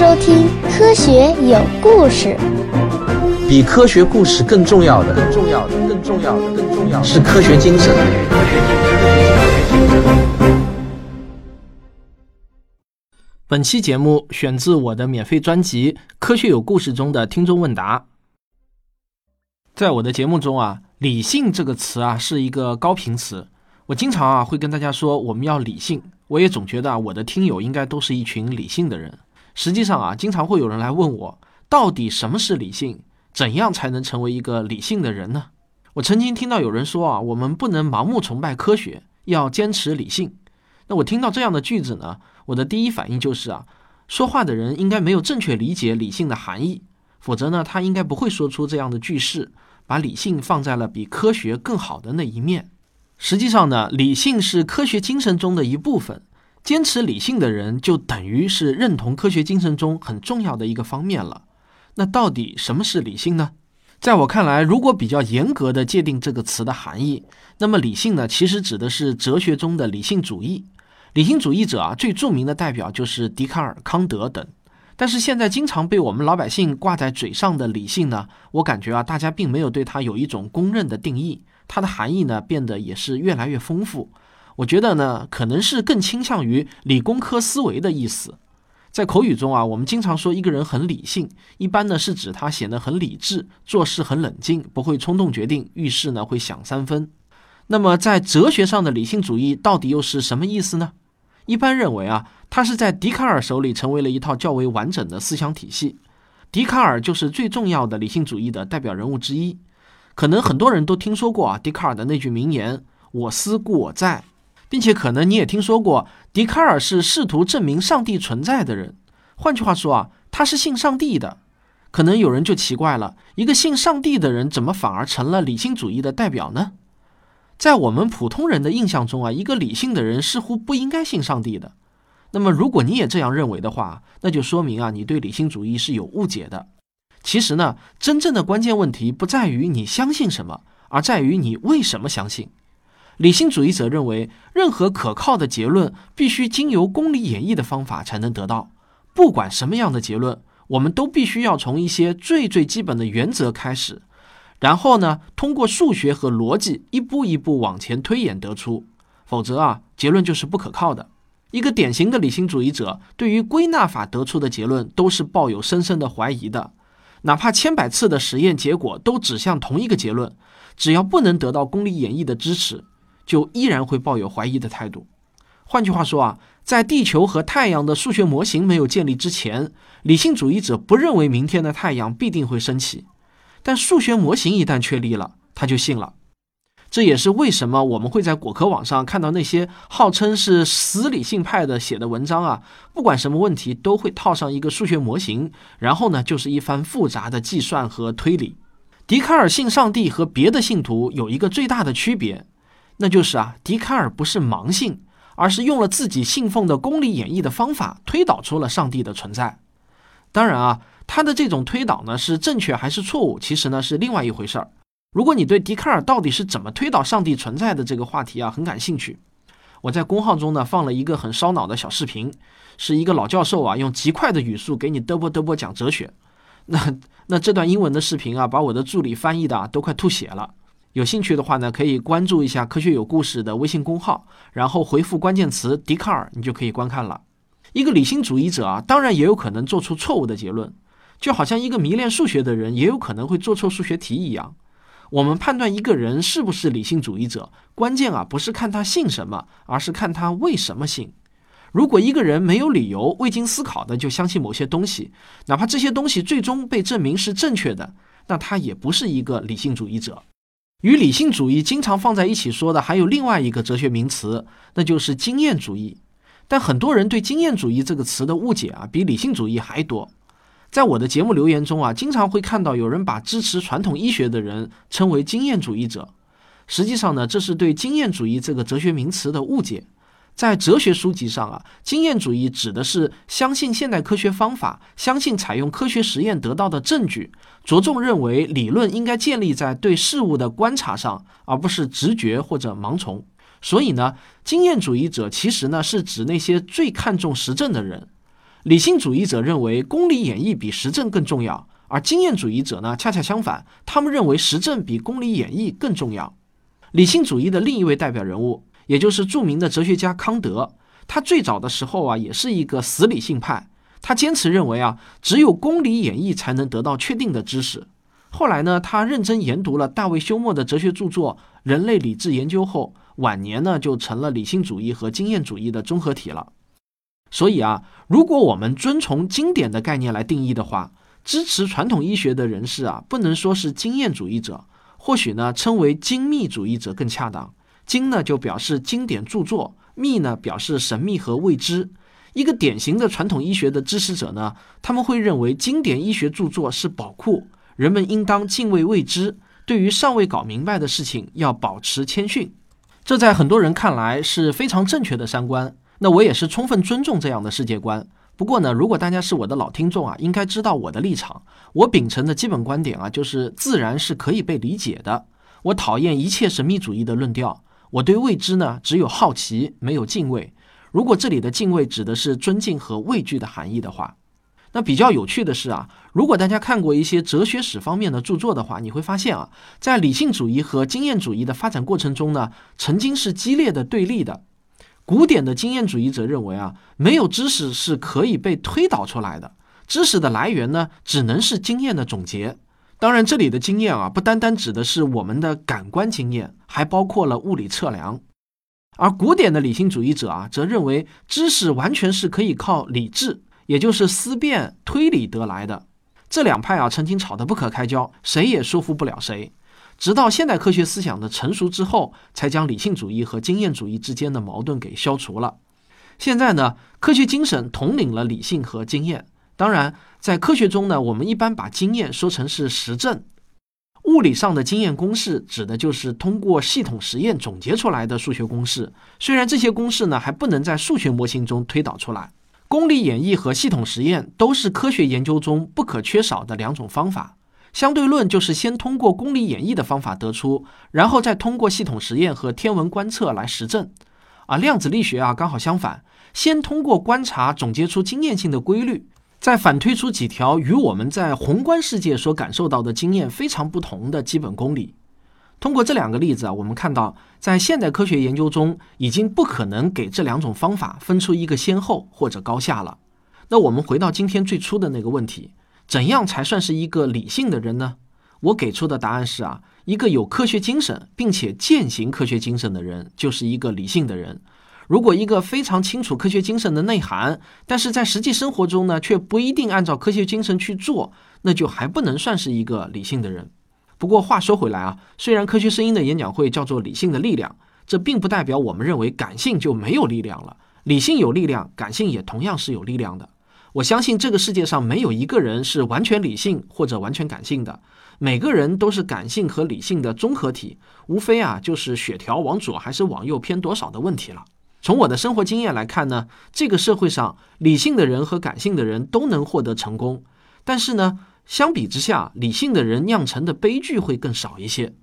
收听《科学有故事》。比科学故事更重要的，更重要的，更重要的，更重要的是科学精神。本期节目选自我的免费专辑《科学有故事》中的听众问答。在我的节目中啊，“理性”这个词啊是一个高频词。我经常啊会跟大家说我们要理性，我也总觉得啊我的听友应该都是一群理性的人。实际上啊，经常会有人来问我，到底什么是理性？怎样才能成为一个理性的人呢？我曾经听到有人说啊，我们不能盲目崇拜科学，要坚持理性。那我听到这样的句子呢，我的第一反应就是啊，说话的人应该没有正确理解理性的含义，否则呢，他应该不会说出这样的句式，把理性放在了比科学更好的那一面。实际上呢，理性是科学精神中的一部分。坚持理性的人，就等于是认同科学精神中很重要的一个方面了。那到底什么是理性呢？在我看来，如果比较严格的界定这个词的含义，那么理性呢，其实指的是哲学中的理性主义。理性主义者啊，最著名的代表就是笛卡尔、康德等。但是现在经常被我们老百姓挂在嘴上的理性呢，我感觉啊，大家并没有对它有一种公认的定义。它的含义呢，变得也是越来越丰富。我觉得呢，可能是更倾向于理工科思维的意思。在口语中啊，我们经常说一个人很理性，一般呢是指他显得很理智，做事很冷静，不会冲动决定，遇事呢会想三分。那么在哲学上的理性主义到底又是什么意思呢？一般认为啊，它是在笛卡尔手里成为了一套较为完整的思想体系。笛卡尔就是最重要的理性主义的代表人物之一。可能很多人都听说过啊，笛卡尔的那句名言“我思故我在”，并且可能你也听说过，笛卡尔是试图证明上帝存在的人。换句话说啊，他是信上帝的。可能有人就奇怪了，一个信上帝的人怎么反而成了理性主义的代表呢？在我们普通人的印象中啊，一个理性的人似乎不应该信上帝的。那么，如果你也这样认为的话，那就说明啊，你对理性主义是有误解的。其实呢，真正的关键问题不在于你相信什么，而在于你为什么相信。理性主义者认为，任何可靠的结论必须经由公理演绎的方法才能得到。不管什么样的结论，我们都必须要从一些最最基本的原则开始，然后呢，通过数学和逻辑一步一步往前推演得出。否则啊，结论就是不可靠的。一个典型的理性主义者对于归纳法得出的结论都是抱有深深的怀疑的。哪怕千百次的实验结果都指向同一个结论，只要不能得到公理演绎的支持，就依然会抱有怀疑的态度。换句话说啊，在地球和太阳的数学模型没有建立之前，理性主义者不认为明天的太阳必定会升起。但数学模型一旦确立了，他就信了。这也是为什么我们会在果壳网上看到那些号称是死理性派的写的文章啊，不管什么问题都会套上一个数学模型，然后呢就是一番复杂的计算和推理。笛卡尔信上帝和别的信徒有一个最大的区别，那就是啊，笛卡尔不是盲信，而是用了自己信奉的公理演绎的方法推导出了上帝的存在。当然啊，他的这种推导呢是正确还是错误，其实呢是另外一回事儿。如果你对笛卡尔到底是怎么推导上帝存在的这个话题啊很感兴趣，我在公号中呢放了一个很烧脑的小视频，是一个老教授啊用极快的语速给你嘚啵嘚啵讲哲学。那那这段英文的视频啊，把我的助理翻译的啊都快吐血了。有兴趣的话呢，可以关注一下科学有故事的微信公号，然后回复关键词笛卡尔，你就可以观看了。一个理性主义者啊，当然也有可能做出错误的结论，就好像一个迷恋数学的人也有可能会做错数学题一样。我们判断一个人是不是理性主义者，关键啊不是看他信什么，而是看他为什么信。如果一个人没有理由、未经思考的就相信某些东西，哪怕这些东西最终被证明是正确的，那他也不是一个理性主义者。与理性主义经常放在一起说的还有另外一个哲学名词，那就是经验主义。但很多人对经验主义这个词的误解啊，比理性主义还多。在我的节目留言中啊，经常会看到有人把支持传统医学的人称为经验主义者。实际上呢，这是对经验主义这个哲学名词的误解。在哲学书籍上啊，经验主义指的是相信现代科学方法，相信采用科学实验得到的证据，着重认为理论应该建立在对事物的观察上，而不是直觉或者盲从。所以呢，经验主义者其实呢是指那些最看重实证的人。理性主义者认为公理演绎比实证更重要，而经验主义者呢，恰恰相反，他们认为实证比公理演绎更重要。理性主义的另一位代表人物，也就是著名的哲学家康德，他最早的时候啊，也是一个死理性派，他坚持认为啊，只有公理演绎才能得到确定的知识。后来呢，他认真研读了大卫休谟的哲学著作《人类理智研究》后，晚年呢就成了理性主义和经验主义的综合体了。所以啊，如果我们遵从经典的概念来定义的话，支持传统医学的人士啊，不能说是经验主义者，或许呢称为精密主义者更恰当。经呢就表示经典著作，密呢表示神秘和未知。一个典型的传统医学的支持者呢，他们会认为经典医学著作是宝库。人们应当敬畏未知，对于尚未搞明白的事情要保持谦逊。这在很多人看来是非常正确的三观。那我也是充分尊重这样的世界观。不过呢，如果大家是我的老听众啊，应该知道我的立场。我秉承的基本观点啊，就是自然是可以被理解的。我讨厌一切神秘主义的论调。我对未知呢，只有好奇，没有敬畏。如果这里的敬畏指的是尊敬和畏惧的含义的话。那比较有趣的是啊，如果大家看过一些哲学史方面的著作的话，你会发现啊，在理性主义和经验主义的发展过程中呢，曾经是激烈的对立的。古典的经验主义者认为啊，没有知识是可以被推导出来的，知识的来源呢，只能是经验的总结。当然，这里的经验啊，不单单指的是我们的感官经验，还包括了物理测量。而古典的理性主义者啊，则认为知识完全是可以靠理智。也就是思辨推理得来的，这两派啊曾经吵得不可开交，谁也说服不了谁。直到现代科学思想的成熟之后，才将理性主义和经验主义之间的矛盾给消除了。现在呢，科学精神统领了理性和经验。当然，在科学中呢，我们一般把经验说成是实证。物理上的经验公式指的就是通过系统实验总结出来的数学公式，虽然这些公式呢还不能在数学模型中推导出来。公理演绎和系统实验都是科学研究中不可缺少的两种方法。相对论就是先通过公理演绎的方法得出，然后再通过系统实验和天文观测来实证。而量子力学啊，刚好相反，先通过观察总结出经验性的规律，再反推出几条与我们在宏观世界所感受到的经验非常不同的基本公理。通过这两个例子啊，我们看到，在现代科学研究中，已经不可能给这两种方法分出一个先后或者高下了。那我们回到今天最初的那个问题：怎样才算是一个理性的人呢？我给出的答案是啊，一个有科学精神并且践行科学精神的人，就是一个理性的人。如果一个非常清楚科学精神的内涵，但是在实际生活中呢，却不一定按照科学精神去做，那就还不能算是一个理性的人。不过话说回来啊，虽然科学声音的演讲会叫做“理性的力量”，这并不代表我们认为感性就没有力量了。理性有力量，感性也同样是有力量的。我相信这个世界上没有一个人是完全理性或者完全感性的，每个人都是感性和理性的综合体，无非啊就是血条往左还是往右偏多少的问题了。从我的生活经验来看呢，这个社会上理性的人和感性的人都能获得成功，但是呢。相比之下，理性的人酿成的悲剧会更少一些。